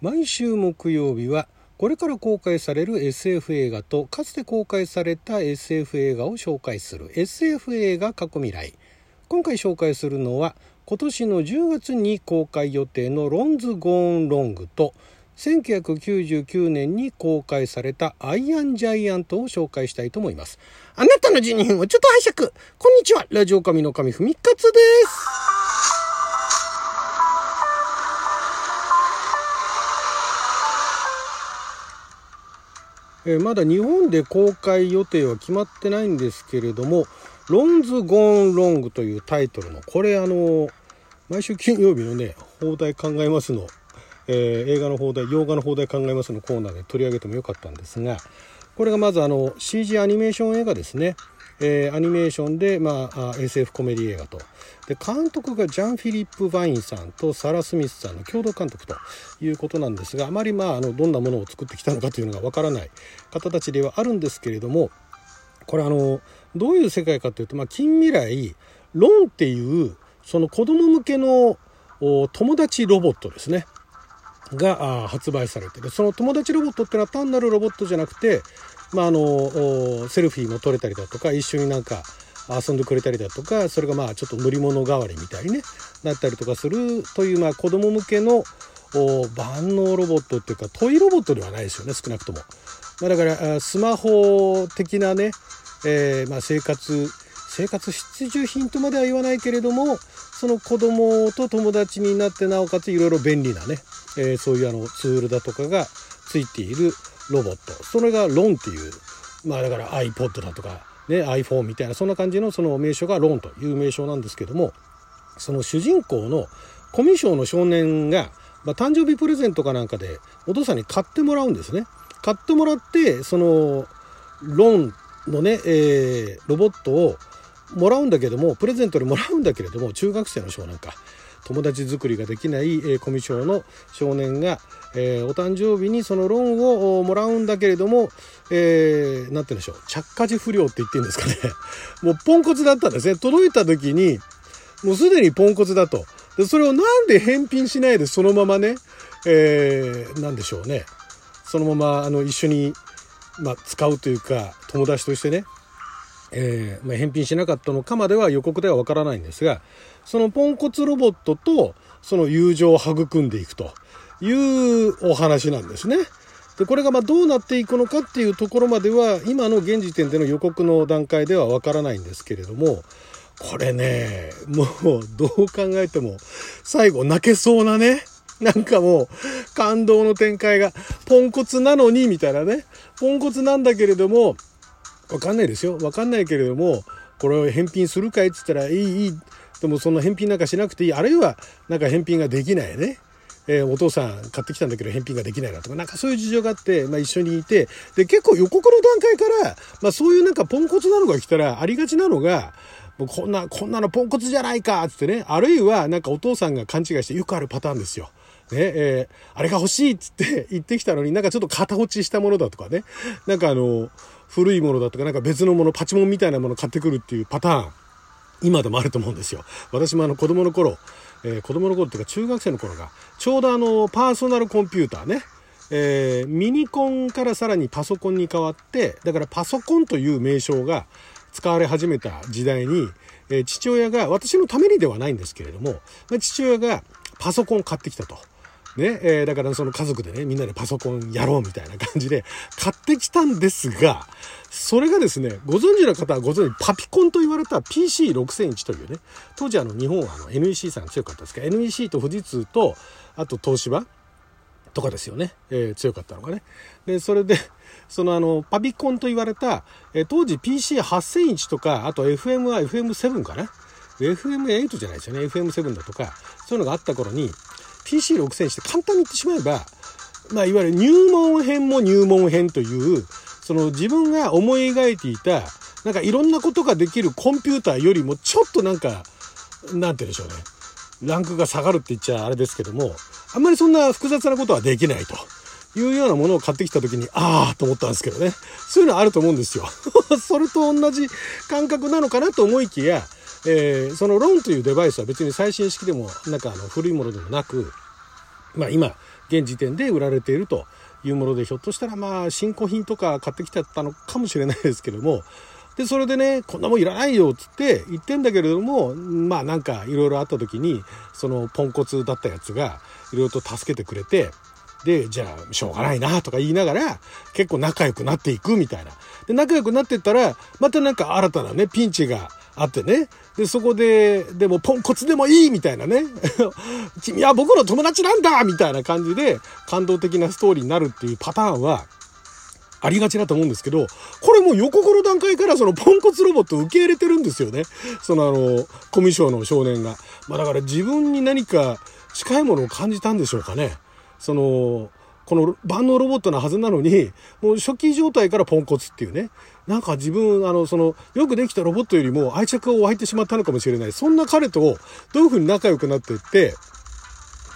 毎週木曜日はこれから公開される SF 映画とかつて公開された SF 映画を紹介する SF 映画過去未来。今回紹介するのは今年の10月に公開予定のロンズ・ゴーン・ロングと1999年に公開されたアイアンジャイアントを紹介したいと思います。あなたの12分をちょっと拝借。こんにちは。ラジオ神の神ふみかつです。えー、まだ日本で公開予定は決まってないんですけれども「ロンズ・ゴーン・ロング」というタイトルのこれあの毎週金曜日のね放題考えますの、えー、映画の放題洋画の放題考えますのコーナーで取り上げてもよかったんですがこれがまずあの CG アニメーション映画ですね。えー、アニメーションで、まあ、SF コメディ映画と。で監督がジャン・フィリップ・バインさんとサラ・スミスさんの共同監督ということなんですがあまり、まあ、あのどんなものを作ってきたのかというのがわからない方たちではあるんですけれどもこれあのどういう世界かというと、まあ、近未来ロンっていうその子供向けの友達ロボットですね。が発売されてる。その友達ロボットってのは単なるロボットじゃなくてまあ、あのセルフィーも撮れたりだとか一緒になんか遊んでくれたりだとかそれがまあちょっと乗り物代わりみたいにねなったりとかするというまあ子供向けの万能ロボットっていうかトイロボットではないですよね少なくとも。まあ、だからスマホ的なね、えー、まあ生活生活必需品とまでは言わないけれどもその子供と友達になってなおかついろいろ便利なね、えー、そういうあのツールだとかがついているロボットそれがロンっていうまあだから iPod だとか、ね、iPhone みたいなそんな感じのその名称がロンという名称なんですけどもその主人公のコミュ障の少年が、まあ、誕生日プレゼントかなんかでお父さんに買ってもらうんですね。買ってもらってそのロンのね、えー、ロボットをもらうんだけどもプレゼントでもらうんだけれども中学生の少年か友達作りができない、えー、コミュ障の少年が、えー、お誕生日にそのローンをもらうんだけれども、えー、て言うんでしょう着火時不良って言ってるんですかね。もうポンコツだったんですね。届いた時にもうすでにポンコツだと。でそれをなんで返品しないでそのままね、えー、なんでしょうね。そのままあの一緒に、まあ、使うというか友達としてねえーまあ、返品しなかったのかまでは予告ではわからないんですがそのポンコツロボットとその友情を育んでいくというお話なんですね。でこれがまどうなっていくのかっていうところまでは今の現時点での予告の段階ではわからないんですけれどもこれねもうどう考えても最後泣けそうなねなんかもう感動の展開がポンコツなのにみたいなねポンコツなんだけれどもわかんないですよ。わかんないけれども、これを返品するかい？っつったら、いい、いい。でもそんな返品なんかしなくていい。あるいは、なんか返品ができないね。えー、お父さん買ってきたんだけど返品ができないなとか、なんかそういう事情があって、まあ一緒にいて、で、結構予告の段階から、まあそういうなんかポンコツなのが来たら、ありがちなのが、もうこんな、こんなのポンコツじゃないかっつってね、あるいはなんかお父さんが勘違いしてよくあるパターンですよ。ね、えー、あれが欲しいっつって言ってきたのになんかちょっと型落ちしたものだとかね。なんかあの、古いものだとかなんか別のもの、パチモンみたいなもの買ってくるっていうパターン、今でもあると思うんですよ。私もあの子供の頃、えー、子供の頃っていうか中学生の頃が、ちょうどあの、パーソナルコンピューターね、えー、ミニコンからさらにパソコンに変わって、だからパソコンという名称が使われ始めた時代に、えー、父親が、私のためにではないんですけれども、父親がパソコン買ってきたと。ね、えー、だからその家族でね、みんなでパソコンやろうみたいな感じで買ってきたんですが、それがですね、ご存知の方はご存知、パピコンと言われた PC6000 というね、当時あの日本はあの NEC さん強かったですけど、NEC と富士通と、あと東芝とかですよね、えー、強かったのがね。で、それで、そのあの、パピコンと言われた、えー、当時 PC8001 とか、あと FM は FM7 かな？FM8 じゃないですよね。FM7 だとか、そういうのがあった頃に、PC6000 して簡単に言ってしまえば、まあ、いわゆる入門編も入門編という、その自分が思い描いていた、なんかいろんなことができるコンピューターよりもちょっとなんか、なんて言うんでしょうね。ランクが下がるって言っちゃあれですけども、あんまりそんな複雑なことはできないと。いうようなものを買ってきた時に、ああと思ったんですけどね。そういうのあると思うんですよ。それと同じ感覚なのかなと思いきや、えー、そのローンというデバイスは別に最新式でもなんかあの古いものでもなくまあ今現時点で売られているというものでひょっとしたらまあ新古品とか買ってきちゃったのかもしれないですけどもでそれでねこんなもんいらないよっつって言ってんだけれどもまあなんかいろいろあった時にそのポンコツだったやつがいろいろと助けてくれてでじゃあしょうがないなとか言いながら結構仲良くなっていくみたいなで仲良くなってったらまたなんか新たなねピンチがあってね。で、そこで、でもポンコツでもいいみたいなね。君は僕の友達なんだみたいな感じで感動的なストーリーになるっていうパターンは、ありがちだと思うんですけど、これもう予告の段階からそのポンコツロボットを受け入れてるんですよね。そのあの、コミュ障の少年が。まあだから自分に何か近いものを感じたんでしょうかね。その、この万能ロボットなはずなのに、もう初期状態からポンコツっていうね。なんか自分、あの、その、よくできたロボットよりも愛着を湧いてしまったのかもしれない。そんな彼とどういうふうに仲良くなっていって、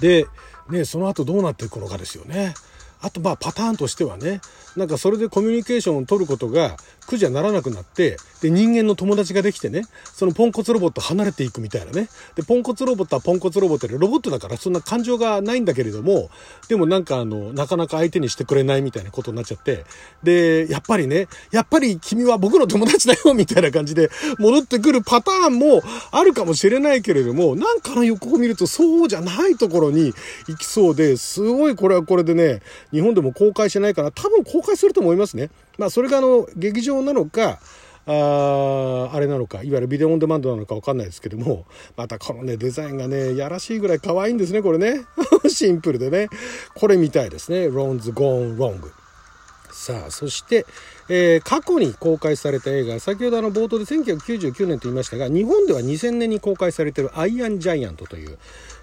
で、ね、その後どうなっていくのかですよね。あとまあパターンとしてはねなんかそれでコミュニケーションを取ることが苦じゃならなくなってで人間の友達ができてねそのポンコツロボット離れていくみたいなねでポンコツロボットはポンコツロボットでロボットだからそんな感情がないんだけれどもでもなんかあのなかなか相手にしてくれないみたいなことになっちゃってでやっぱりねやっぱり君は僕の友達だよみたいな感じで戻ってくるパターンもあるかもしれないけれどもなんかの予告を見るとそうじゃないところに行きそうですごいこれはこれでね日本でも公開してないから、多分公開すると思いますね。まあ、それがあの、劇場なのか、ああれなのか、いわゆるビデオオンデマンドなのかわかんないですけども、またこのね、デザインがね、やらしいぐらい可愛いんですね、これね。シンプルでね。これみたいですね。ロンズ・ゴーン・ロング。さあ、そして、えー、過去に公開された映画、先ほどあの冒頭で1999年と言いましたが、日本では2000年に公開されているアイアン・ジャイアントという、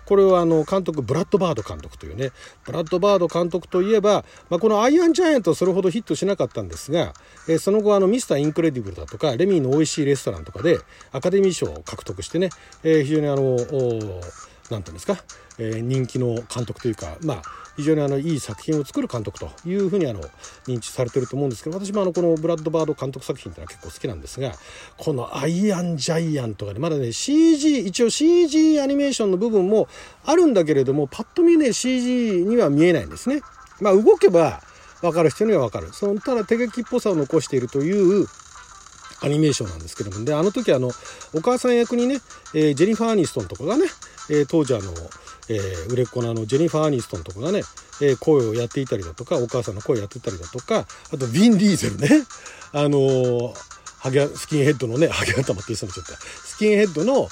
これはあの監督ブラッド・バード監督というねブラッド・バード監督といえば、まあ、この「アイアン・ジャイアント」はそれほどヒットしなかったんですが、えー、その後あのミスター・インクレディブルだとかレミーの美味しいレストランとかでアカデミー賞を獲得してね、えー、非常にあの何て言うんですか、えー、人気の監督というかまあ非常にあのいい作品を作る監督というふうにあの認知されてると思うんですけど私もあのこのブラッド・バード監督作品っていうのは結構好きなんですがこの「アイアン・ジャイアン」とかねまだね CG 一応 CG アニメーションの部分もあるんだけれどもパッと見ね CG には見えないんですね。まあ動けば分かる人には分かるそのただ手書きっぽさを残しているというアニメーションなんですけどもであの時あのお母さん役にね、えー、ジェニファー・アニストンとかがね、えー、当時あのえー、売れっ子のあのジェニファー・アニストンとかがね、えー、声をやっていたりだとかお母さんの声やってたりだとかあとヴィン・ディーゼルね。あのー、ハゲスキンヘッドのねハゲ頭って言ってちゃったスキンヘッドの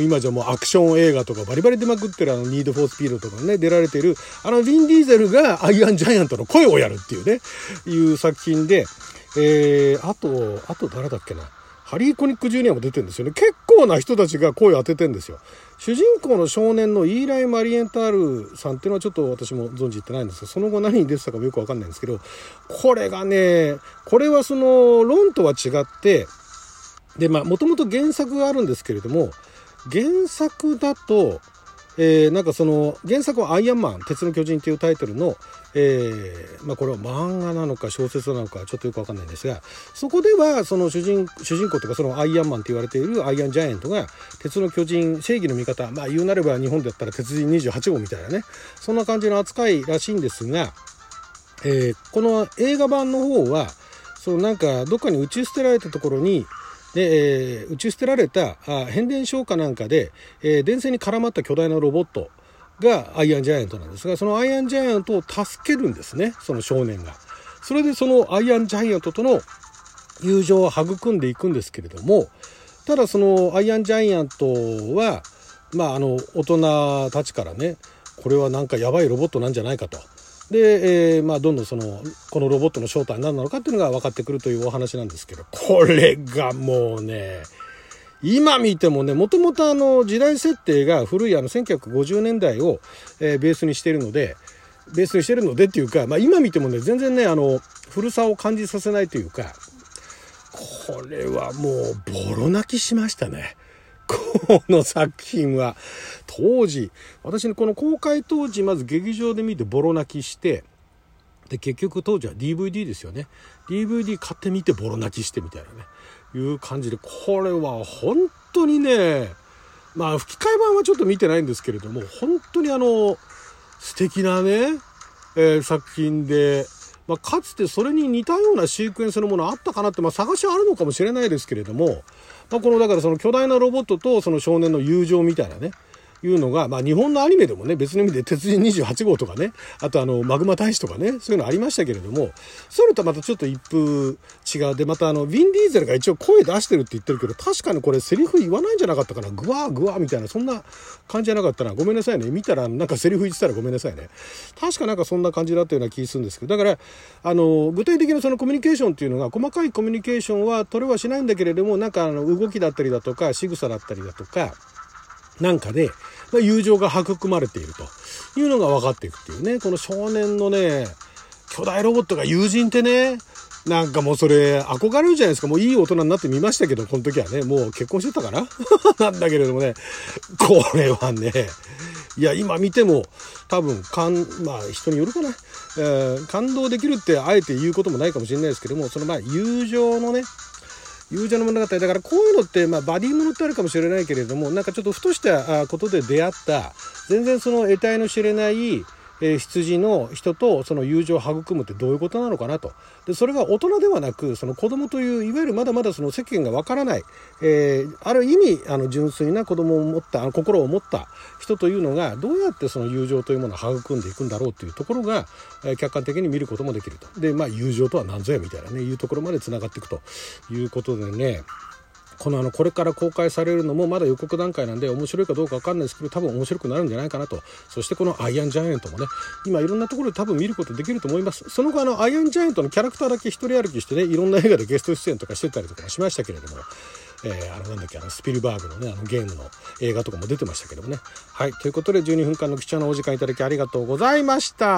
今じゃもうアクション映画とかバリバリ出まくってるあのニード・フォー・スピードとかね出られてるあのヴィン・ディーゼルがアイアン・ジャイアントの声をやるっていうねいう作品で、えー、あとあと誰だっけな。ハリー・コニック・ジュニアも出てるんですよね。結構な人たちが声を当ててんですよ。主人公の少年のイーライ・マリエンタールさんっていうのはちょっと私も存じてないんですが、その後何に出てたかもよくわかんないんですけど、これがね、これはその、論とは違って、で、まあ、もともと原作があるんですけれども、原作だと、えー、なんかその原作は「アイアンマン鉄の巨人」というタイトルの、えー、まあ、これは漫画なのか小説なのかちょっとよくわかんないんですがそこではその主人主人公というかそのアイアンマンと言われているアイアンジャイアントが鉄の巨人正義の味方まあ言うなれば日本だったら鉄人28号みたいなねそんな感じの扱いらしいんですが、えー、この映画版の方はそのなんかどっかに打ち捨てられたところにで、えー、打ち捨てられたあ変電所かなんかで、えー、電線に絡まった巨大なロボットがアイアンジャイアントなんですがそのアイアンジャイアントを助けるんですねその少年が。それでそのアイアンジャイアントとの友情を育んでいくんですけれどもただそのアイアンジャイアントはまああの大人たちからねこれはなんかやばいロボットなんじゃないかと。で、えー、まあ、どんどんその、このロボットの正体は何なのかっていうのが分かってくるというお話なんですけど、これがもうね、今見てもね、もともとあの時代設定が古いあの1950年代を、えー、ベースにしているので、ベースにしているのでっていうか、まあ、今見てもね、全然ね、あの、古さを感じさせないというか、これはもうボロ泣きしましたね。この作品は当時私ねこの公開当時まず劇場で見てボロ泣きしてで結局当時は DVD ですよね。DVD 買ってみてボロ泣きしてみたいなね。いう感じでこれは本当にねまあ吹き替え版はちょっと見てないんですけれども本当にあの素敵なね、えー、作品で、まあ、かつてそれに似たようなシークエンスのものあったかなって、まあ、探しはあるのかもしれないですけれども、まあ、このだからその巨大なロボットとその少年の友情みたいなね。いうのが、まあ、日本のアニメでもね別の意味で鉄人28号とかねあとあのマグマ大使とかねそういうのありましたけれどもそれとまたちょっと一風違う。でまたあのヴィン・ディーゼルが一応声出してるって言ってるけど確かにこれセリフ言わないんじゃなかったかな。グワーグワーみたいなそんな感じじゃなかったな。ごめんなさいね。見たらなんかセリフ言ってたらごめんなさいね。確かなんかそんな感じだったような気するんですけど。だからあの具体的なそのコミュニケーションっていうのが細かいコミュニケーションは取れはしないんだけれどもなんかあの動きだったりだとか仕草だったりだとかなんかで、まあ、友情が育まれているというのが分かっていくっていうね、この少年のね、巨大ロボットが友人ってね、なんかもうそれ憧れるじゃないですか。もういい大人になってみましたけど、この時はね、もう結婚してたかな？なんだけれどもね、これはね、いや、今見ても多分、感、まあ人によるかな、えー、感動できるってあえて言うこともないかもしれないですけども、そのまあ友情のね、友情の物語。だからこういうのって、まあ、バディものってあるかもしれないけれどもなんかちょっとふとしたことで出会った全然その得体の知れないえ、羊の人とその友情を育むってどういうことなのかなと。でそれが大人ではなくその子供といういわゆるまだまだその世間がわからない、えー、ある意味あの純粋な子供を持ったあの心を持った人というのがどうやってその友情というものを育んでいくんだろうっていうところが、え、客観的に見ることもできると。でまあ友情とは何ぞやみたいなねいうところまでつながっていくということでね。このあのこれから公開されるのもまだ予告段階なんで面白いかどうか分かんないですけど多分面白くなるんじゃないかなと。そしてこのアイアンジャイアントもね今いろんなところで多分見ることできると思います。その後あのアイアンジャイアントのキャラクターだけ一人歩きしてねいろんな映画でゲスト出演とかしてたりとかしましたけれども。えー、あのなんだっけあのスピルバーグのねあのゲームの映画とかも出てましたけどもね。はいということで12分間の貴重なお時間いただきありがとうございました。